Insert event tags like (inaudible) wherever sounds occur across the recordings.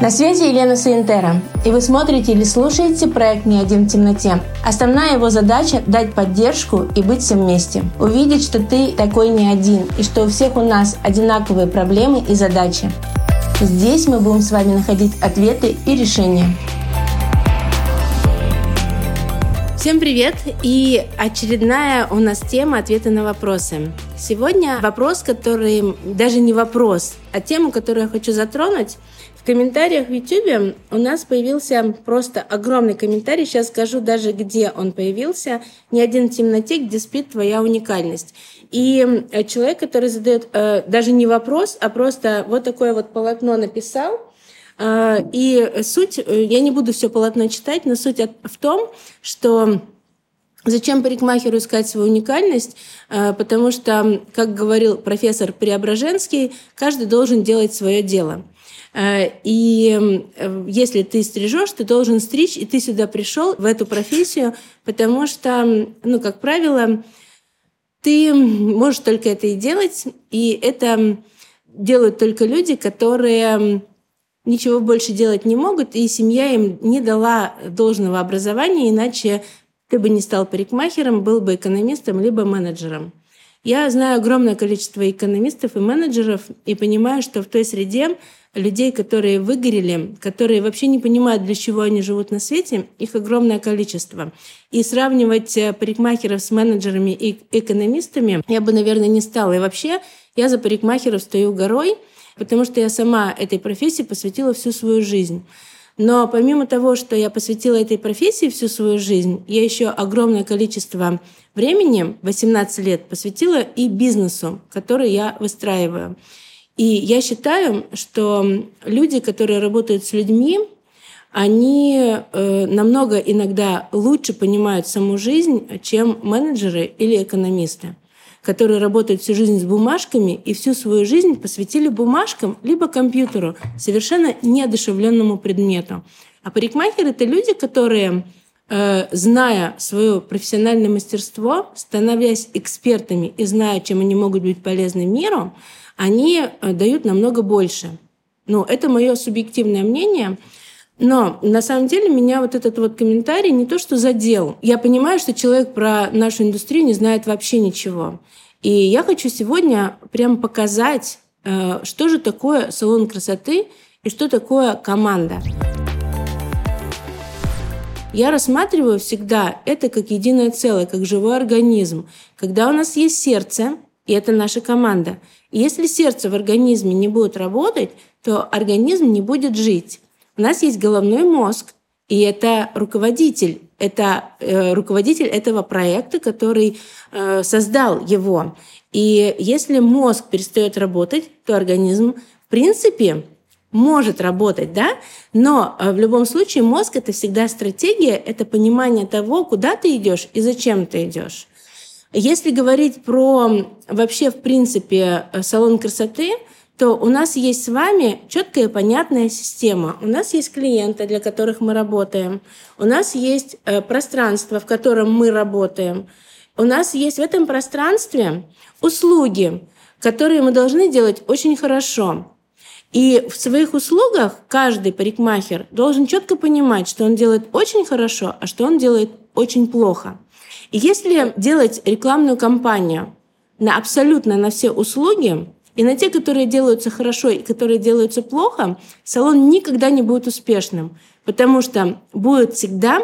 На связи Елена Суинтера, и вы смотрите или слушаете проект «Не один в темноте». Основная его задача – дать поддержку и быть всем вместе. Увидеть, что ты такой не один, и что у всех у нас одинаковые проблемы и задачи. Здесь мы будем с вами находить ответы и решения. Всем привет! И очередная у нас тема ответы на вопросы. Сегодня вопрос, который даже не вопрос, а тему, которую я хочу затронуть – комментариях в YouTube у нас появился просто огромный комментарий. Сейчас скажу даже, где он появился. Не один в темноте, где спит твоя уникальность. И э, человек, который задает э, даже не вопрос, а просто вот такое вот полотно написал. Э, и суть, э, я не буду все полотно читать, но суть в том, что Зачем парикмахеру искать свою уникальность? Э, потому что, как говорил профессор Преображенский, каждый должен делать свое дело. Э, и если ты стрижешь, ты должен стричь, и ты сюда пришел в эту профессию, потому что, ну, как правило, ты можешь только это и делать, и это делают только люди, которые ничего больше делать не могут, и семья им не дала должного образования, иначе ты бы не стал парикмахером, был бы экономистом либо менеджером. Я знаю огромное количество экономистов и менеджеров и понимаю, что в той среде людей, которые выгорели, которые вообще не понимают, для чего они живут на свете, их огромное количество. И сравнивать э, парикмахеров с менеджерами и экономистами я бы, наверное, не стала. И вообще я за парикмахеров стою горой, потому что я сама этой профессии посвятила всю свою жизнь. Но помимо того, что я посвятила этой профессии всю свою жизнь, я еще огромное количество времени, 18 лет, посвятила и бизнесу, который я выстраиваю. И я считаю, что люди, которые работают с людьми, они э, намного иногда лучше понимают саму жизнь, чем менеджеры или экономисты, которые работают всю жизнь с бумажками и всю свою жизнь посвятили бумажкам либо компьютеру, совершенно неодушевленному предмету. А парикмахеры — это люди, которые э, зная свое профессиональное мастерство, становясь экспертами и зная, чем они могут быть полезны миру, они э, дают намного больше. Ну, это мое субъективное мнение. Но на самом деле меня вот этот вот комментарий не то что задел. Я понимаю, что человек про нашу индустрию не знает вообще ничего. И я хочу сегодня прям показать, э, что же такое салон красоты и что такое команда. Я рассматриваю всегда это как единое целое, как живой организм. Когда у нас есть сердце, и это наша команда. И если сердце в организме не будет работать, то организм не будет жить. У нас есть головной мозг, и это руководитель, это э, руководитель этого проекта, который э, создал его. И если мозг перестает работать, то организм, в принципе, может работать, да, но э, в любом случае мозг это всегда стратегия, это понимание того, куда ты идешь и зачем ты идешь. Если говорить про вообще, в принципе, э, салон красоты, то у нас есть с вами четкая и понятная система. У нас есть клиенты, для которых мы работаем. У нас есть э, пространство, в котором мы работаем. У нас есть в этом пространстве услуги, которые мы должны делать очень хорошо. И в своих услугах каждый парикмахер должен четко понимать, что он делает очень хорошо, а что он делает очень плохо. И если делать рекламную кампанию на абсолютно на все услуги, и на те, которые делаются хорошо и которые делаются плохо, салон никогда не будет успешным, потому что будет всегда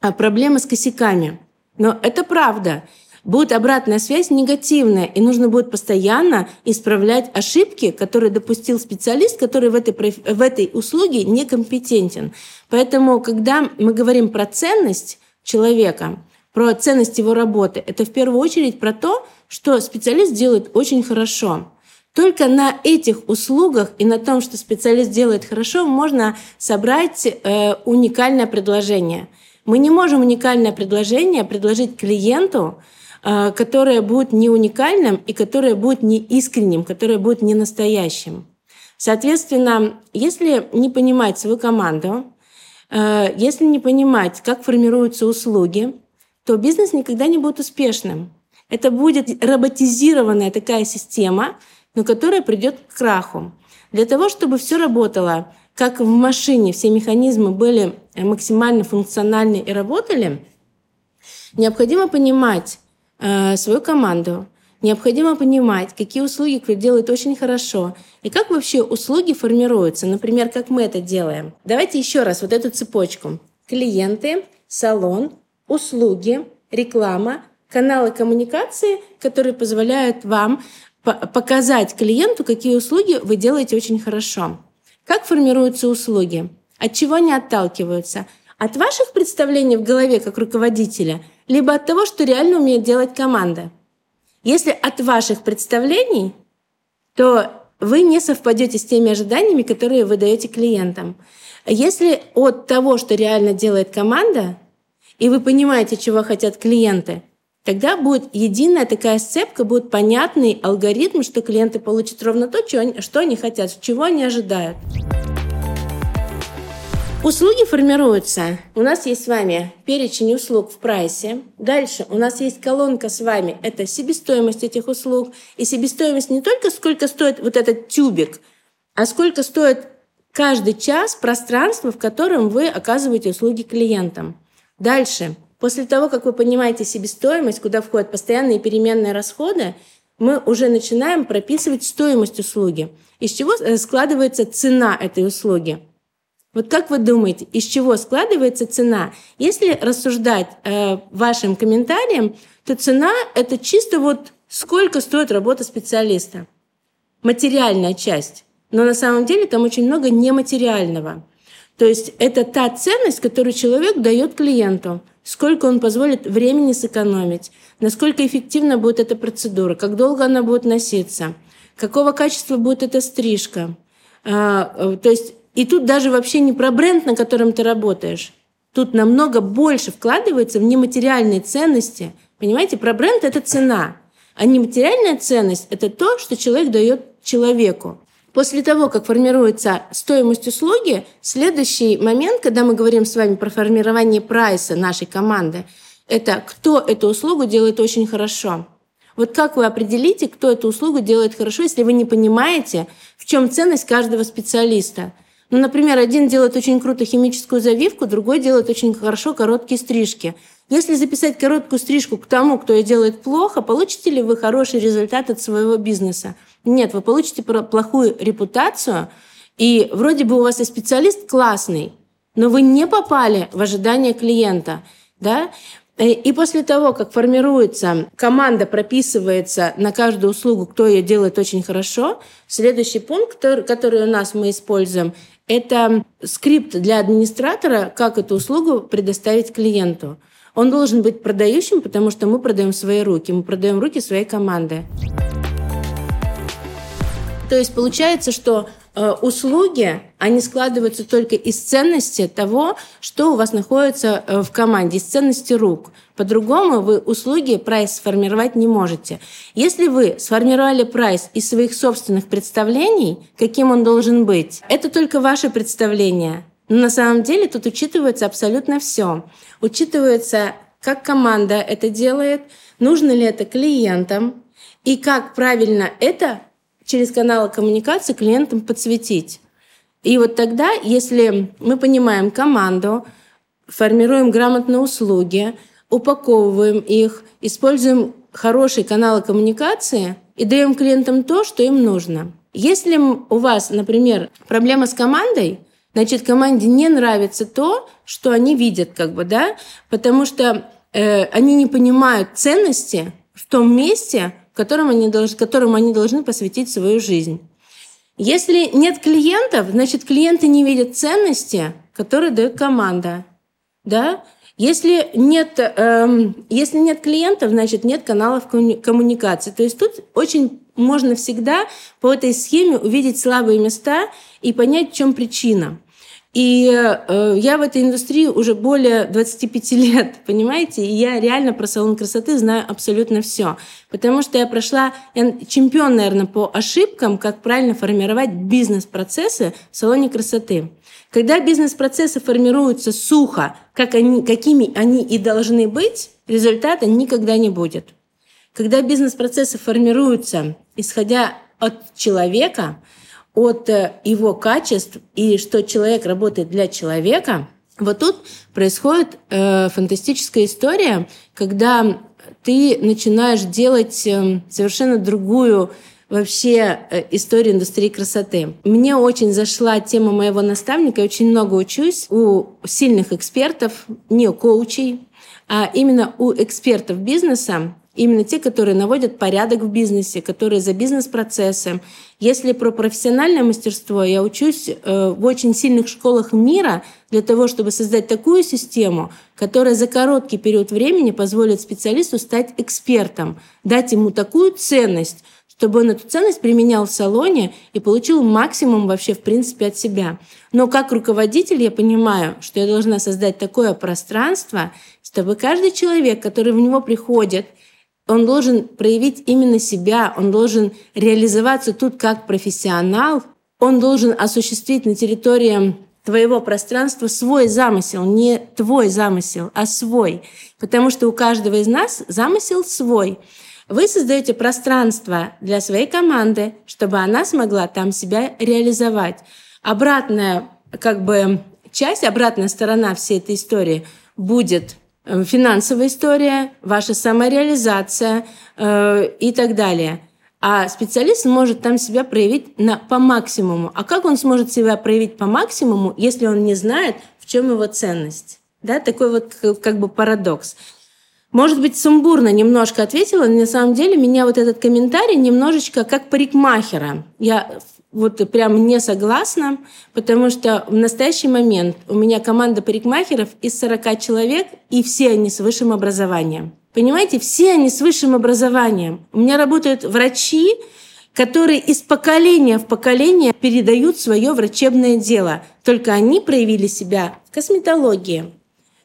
а, проблемы с косяками. Но это правда. Будет обратная связь негативная, и нужно будет постоянно исправлять ошибки, которые допустил специалист, который в этой, в этой услуге некомпетентен. Поэтому, когда мы говорим про ценность человека, про ценность его работы. Это в первую очередь про то, что специалист делает очень хорошо. Только на этих услугах и на том, что специалист делает хорошо, можно собрать э, уникальное предложение. Мы не можем уникальное предложение предложить клиенту, э, которое будет не уникальным и которое будет не искренним, которое будет не настоящим. Соответственно, если не понимать свою команду, э, если не понимать, как формируются услуги, то бизнес никогда не будет успешным. Это будет роботизированная такая система, но которая придет к краху. Для того, чтобы все работало как в машине все механизмы были максимально функциональны и работали, необходимо понимать э, свою команду, необходимо понимать, какие услуги кто делает очень хорошо, и как вообще услуги формируются, например, как мы это делаем. Давайте еще раз вот эту цепочку. Клиенты, салон, услуги, реклама, каналы коммуникации, которые позволяют вам показать клиенту, какие услуги вы делаете очень хорошо. Как формируются услуги? От чего они отталкиваются? От ваших представлений в голове как руководителя, либо от того, что реально умеет делать команда? Если от ваших представлений, то вы не совпадете с теми ожиданиями, которые вы даете клиентам. Если от того, что реально делает команда, и вы понимаете, чего хотят клиенты, тогда будет единая такая сцепка, будет понятный алгоритм, что клиенты получат ровно то, что они хотят, чего они ожидают. Услуги формируются. У нас есть с вами перечень услуг в прайсе. Дальше у нас есть колонка с вами. Это себестоимость этих услуг. И себестоимость не только сколько стоит вот этот тюбик, а сколько стоит каждый час пространства, в котором вы оказываете услуги клиентам. Дальше. После того, как вы понимаете себестоимость, куда входят постоянные переменные расходы, мы уже начинаем прописывать стоимость услуги. Из чего э, складывается цена этой услуги? Вот как вы думаете, из чего складывается цена? Если рассуждать э, вашим комментариям, то цена — это чисто вот сколько стоит работа специалиста. Материальная часть. Но на самом деле там очень много нематериального. То есть это та ценность, которую человек дает клиенту. Сколько он позволит времени сэкономить, насколько эффективна будет эта процедура, как долго она будет носиться, какого качества будет эта стрижка. А, э, то есть и тут даже вообще не про бренд, на котором ты работаешь. Тут намного больше вкладывается в нематериальные ценности. Понимаете, про бренд — это цена. А нематериальная ценность — это то, что человек дает человеку. После того, как формируется стоимость услуги, следующий момент, когда мы говорим с вами про формирование прайса нашей команды, это кто эту услугу делает очень хорошо. Вот как вы определите, кто эту услугу делает хорошо, если вы не понимаете, в чем ценность каждого специалиста? Ну, например, один делает очень круто химическую завивку, другой делает очень хорошо короткие стрижки. Если записать короткую стрижку к тому, кто ее делает плохо, получите ли вы хороший результат от своего бизнеса? Нет, вы получите плохую репутацию, и вроде бы у вас и специалист классный, но вы не попали в ожидания клиента. Да? Э, и после того, как формируется команда, прописывается на каждую услугу, кто ее делает очень хорошо, следующий пункт, который у нас мы используем, это скрипт для администратора, как эту услугу предоставить клиенту. Он должен быть продающим, потому что мы продаем свои руки, мы продаем руки своей команды. То есть получается, что услуги, они складываются только из ценности того, что у вас находится э, в команде, из ценности рук. По-другому вы услуги, прайс сформировать не можете. Если вы сформировали прайс из своих собственных представлений, каким он должен быть, это только ваше представление. Но на самом деле тут учитывается абсолютно все. Учитывается, как команда это делает, нужно ли это клиентам, и как правильно это через каналы коммуникации клиентам подсветить. И вот тогда, если мы понимаем команду, формируем грамотные услуги, упаковываем их, используем хорошие каналы коммуникации и даем клиентам то, что им нужно. Если у вас, например, проблема с командой, значит, команде не нравится то, что они видят, как бы, да, потому что э, они не понимают ценности в том месте, которым они, должны, которым они должны посвятить свою жизнь. Если нет клиентов, значит, клиенты не видят ценности, которые дает команда. Да? Если нет, эм, если нет клиентов, значит, нет каналов коммуникации. То есть тут очень можно всегда по этой схеме увидеть слабые места и понять, в чем причина. И э, я в этой индустрии уже более 25 (laughs) лет, понимаете? И я реально про салон красоты знаю абсолютно все. Потому что я прошла, я чемпион, наверное, по ошибкам, как правильно формировать бизнес-процессы в салоне красоты. Когда бизнес-процессы формируются сухо, как они, какими они и должны быть, результата никогда не будет. Когда бизнес-процессы формируются, исходя от человека, от э, его качеств и что человек работает для человека, вот тут происходит э, фантастическая история, когда ты начинаешь делать э, совершенно другую вообще э, историю индустрии красоты. Мне очень зашла тема моего наставника, я очень много учусь у сильных экспертов, не у коучей, а именно у экспертов бизнеса, Именно те, которые наводят порядок в бизнесе, которые за бизнес-процессы. Если про профессиональное мастерство, я учусь э, в очень сильных школах мира для того, чтобы создать такую систему, которая за короткий период времени позволит специалисту стать экспертом, дать ему такую ценность, чтобы он эту ценность применял в салоне и получил максимум вообще в принципе от себя. Но как руководитель я понимаю, что я должна создать такое пространство, чтобы каждый человек, который в него приходит – он должен проявить именно себя, он должен реализоваться тут как профессионал, он должен осуществить на территории твоего пространства свой замысел, не твой замысел, а свой. Потому что у каждого из нас замысел свой. Вы создаете пространство для своей команды, чтобы она смогла там себя реализовать. Обратная как бы часть, обратная сторона всей этой истории будет финансовая история, ваша самореализация э, и так далее. А специалист может там себя проявить на, по максимуму. А как он сможет себя проявить по максимуму, если он не знает, в чем его ценность? Да, такой вот как бы парадокс. Может быть, сумбурно немножко ответила, но на самом деле меня вот этот комментарий немножечко как парикмахера. Я вот прям не согласна, потому что в настоящий момент у меня команда парикмахеров из 40 человек, и все они с высшим образованием. Понимаете, все они с высшим образованием. У меня работают врачи, которые из поколения в поколение передают свое врачебное дело. Только они проявили себя в косметологии,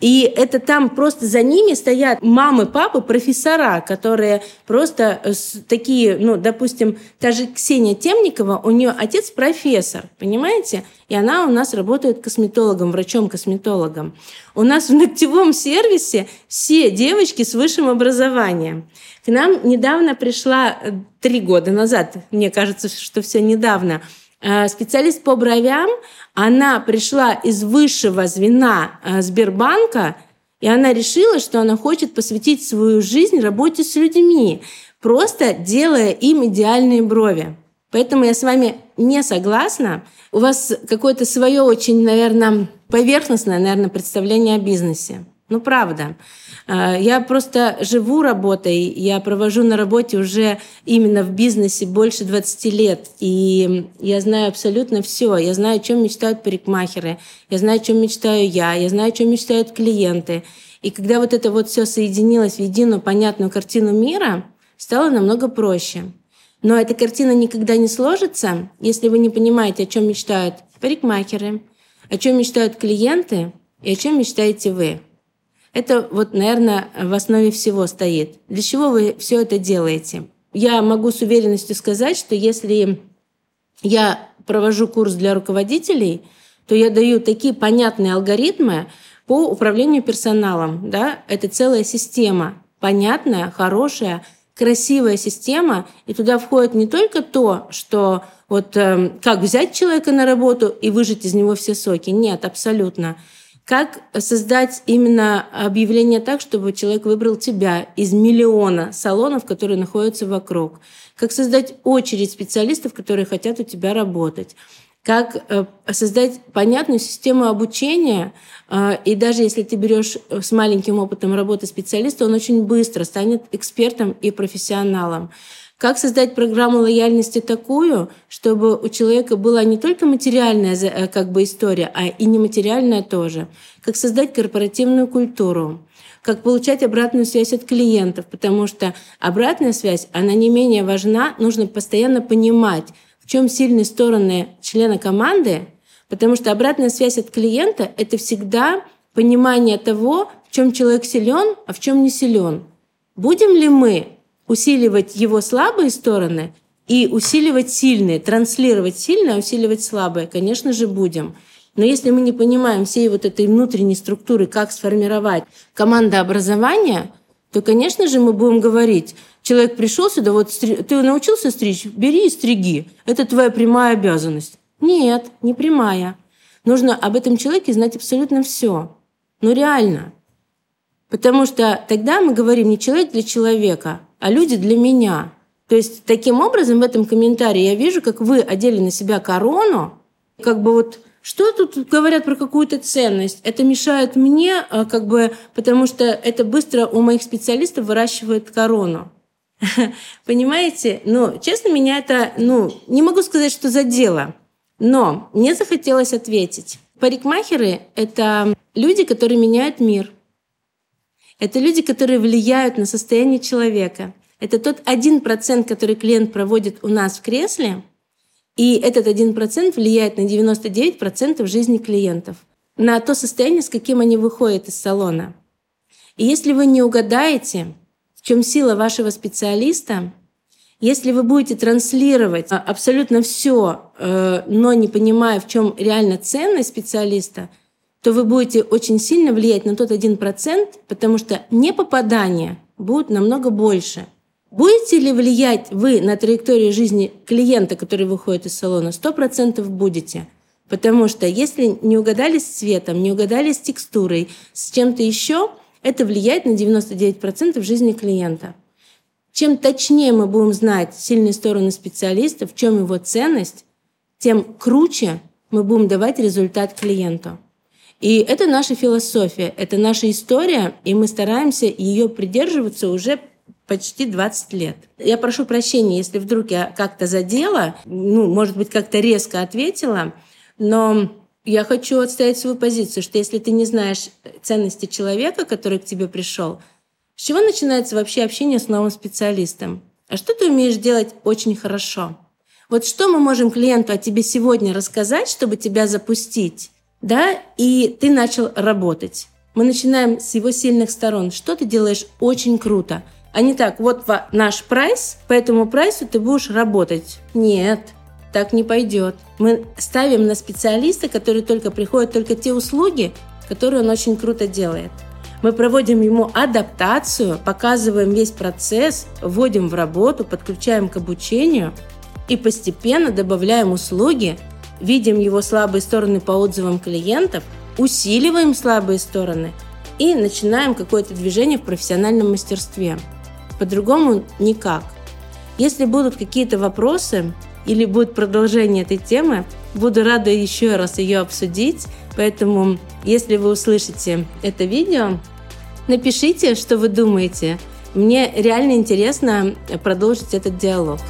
и это там просто за ними стоят мамы, папы, профессора, которые просто э, такие, ну, допустим, та же Ксения Темникова, у нее отец профессор, понимаете? И она у нас работает косметологом, врачом-косметологом. У нас в ногтевом сервисе все девочки с высшим образованием. К нам недавно пришла, э, три года назад, мне кажется, что все недавно, специалист по бровям, она пришла из высшего звена э, Сбербанка, и она решила, что она хочет посвятить свою жизнь работе с людьми, просто делая им идеальные брови. Поэтому я с вами не согласна. У вас какое-то свое очень, наверное, поверхностное, наверное, представление о бизнесе. Ну, правда. А, я просто живу работой, я провожу на работе уже именно в бизнесе больше 20 лет, и я знаю абсолютно все. Я знаю, о чем мечтают парикмахеры, я знаю, о чем мечтаю я, я знаю, о чем мечтают клиенты. И когда вот это вот все соединилось в единую понятную картину мира, стало намного проще. Но эта картина никогда не сложится, если вы не понимаете, о чем мечтают парикмахеры, о чем мечтают клиенты и о чем мечтаете вы. Это вот, наверное, в основе всего стоит. Для чего вы все это делаете? Я могу с уверенностью сказать, что если я провожу курс для руководителей, то я даю такие понятные алгоритмы по управлению персоналом. Да? Это целая система, понятная, хорошая, красивая система, и туда входит не только то, что вот э, как взять человека на работу и выжать из него все соки. Нет, абсолютно. Как создать именно объявление так, чтобы человек выбрал тебя из миллиона салонов, которые находятся вокруг? Как создать очередь специалистов, которые хотят у тебя работать? как э, создать понятную систему обучения. Э, и даже если ты берешь с маленьким опытом работы специалиста, он очень быстро станет экспертом и профессионалом. Как создать программу лояльности такую, чтобы у человека была не только материальная э, как бы история, а и нематериальная тоже. Как создать корпоративную культуру как получать обратную связь от клиентов, потому что обратная связь, она не менее важна, нужно постоянно понимать, в чем сильные стороны члена команды, потому что обратная связь от клиента — это всегда понимание того, в чем человек силен, а в чем не силен. Будем ли мы усиливать его слабые стороны и усиливать сильные, транслировать сильное, а усиливать слабое, конечно же, будем. Но если мы не понимаем всей вот этой внутренней структуры, как сформировать командообразование, то, конечно же, мы будем говорить, Человек пришел сюда, вот ты научился стричь, бери и стриги. Это твоя прямая обязанность. Нет, не прямая. Нужно об этом человеке знать абсолютно все. Ну реально. Потому что тогда мы говорим не человек для человека, а люди для меня. То есть таким образом в этом комментарии я вижу, как вы одели на себя корону, как бы вот что тут говорят про какую-то ценность? Это мешает мне, а, как бы, потому что это быстро у моих специалистов выращивает корону. (laughs) Понимаете? Ну, честно, меня это, ну, не могу сказать, что задело. Но мне захотелось ответить. Парикмахеры — это люди, которые меняют мир. Это люди, которые влияют на состояние человека. Это тот один процент, который клиент проводит у нас в кресле, и этот один процент влияет на 99% жизни клиентов, на то состояние, с каким они выходят из салона. И если вы не угадаете, в чем сила вашего специалиста, если вы будете транслировать а, абсолютно все, э, но не понимая, в чем реально ценность специалиста, то вы будете очень сильно влиять на тот один процент, потому что непопадания будут намного больше. Будете ли влиять вы на траекторию жизни клиента, который выходит из салона? Сто процентов будете. Потому что если не угадали с цветом, не угадали с текстурой, с чем-то еще, это влияет на 99% жизни клиента. Чем точнее мы будем знать сильные стороны специалиста, в чем его ценность, тем круче мы будем давать результат клиенту. И это наша философия, это наша история, и мы стараемся ее придерживаться уже почти 20 лет. Я прошу прощения, если вдруг я как-то задела, ну, может быть, как-то резко ответила, но я хочу отстоять свою позицию, что если ты не знаешь ценности человека, который к тебе пришел, с чего начинается вообще общение с новым специалистом? А что ты умеешь делать очень хорошо? Вот что мы можем клиенту о тебе сегодня рассказать, чтобы тебя запустить, да, и ты начал работать. Мы начинаем с его сильных сторон. Что ты делаешь очень круто. А не так, вот наш прайс, по этому прайсу ты будешь работать. Нет, так не пойдет. Мы ставим на специалиста, который только приходит, только те услуги, которые он очень круто делает. Мы проводим ему адаптацию, показываем весь процесс, вводим в работу, подключаем к обучению и постепенно добавляем услуги, видим его слабые стороны по отзывам клиентов, усиливаем слабые стороны и начинаем какое-то движение в профессиональном мастерстве. По-другому никак. Если будут какие-то вопросы или будет продолжение этой темы, буду рада еще раз ее обсудить. Поэтому, если вы услышите это видео, Напишите, что вы думаете. Мне реально интересно продолжить этот диалог.